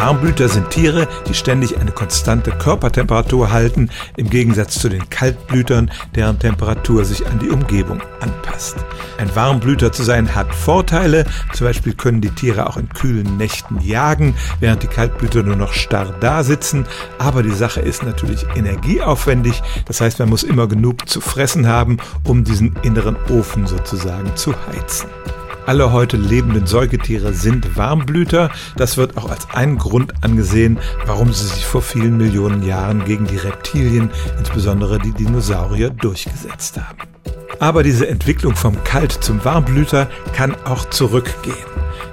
Warmblüter sind Tiere, die ständig eine konstante Körpertemperatur halten, im Gegensatz zu den Kaltblütern, deren Temperatur sich an die Umgebung anpasst. Ein Warmblüter zu sein hat Vorteile, zum Beispiel können die Tiere auch in kühlen Nächten jagen, während die Kaltblüter nur noch starr da sitzen, aber die Sache ist natürlich energieaufwendig, das heißt man muss immer genug zu fressen haben, um diesen inneren Ofen sozusagen zu heizen. Alle heute lebenden Säugetiere sind Warmblüter. Das wird auch als ein Grund angesehen, warum sie sich vor vielen Millionen Jahren gegen die Reptilien, insbesondere die Dinosaurier, durchgesetzt haben. Aber diese Entwicklung vom Kalt zum Warmblüter kann auch zurückgehen.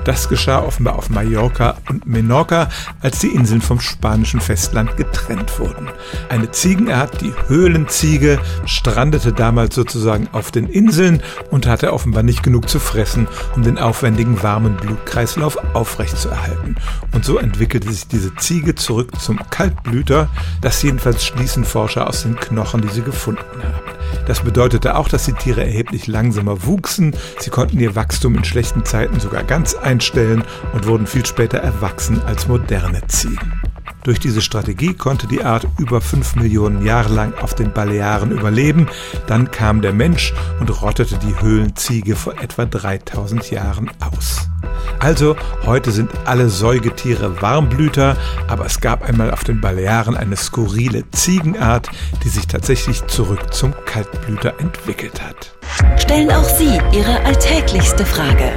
Das geschah offenbar auf Mallorca und Menorca, als die Inseln vom spanischen Festland getrennt wurden. Eine Ziegenart, die Höhlenziege, strandete damals sozusagen auf den Inseln und hatte offenbar nicht genug zu fressen, um den aufwendigen warmen Blutkreislauf aufrechtzuerhalten. Und so entwickelte sich diese Ziege zurück zum Kaltblüter, das jedenfalls schließen Forscher aus den Knochen, die sie gefunden haben. Das bedeutete auch, dass die Tiere erheblich langsamer wuchsen. Sie konnten ihr Wachstum in schlechten Zeiten sogar ganz einstellen und wurden viel später erwachsen als moderne Ziegen. Durch diese Strategie konnte die Art über fünf Millionen Jahre lang auf den Balearen überleben. Dann kam der Mensch und rottete die Höhlenziege vor etwa 3000 Jahren aus. Also, heute sind alle Säugetiere Warmblüter, aber es gab einmal auf den Balearen eine skurrile Ziegenart, die sich tatsächlich zurück zum Kaltblüter entwickelt hat. Stellen auch Sie Ihre alltäglichste Frage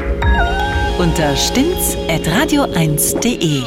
unter stimmtz.radio1.de.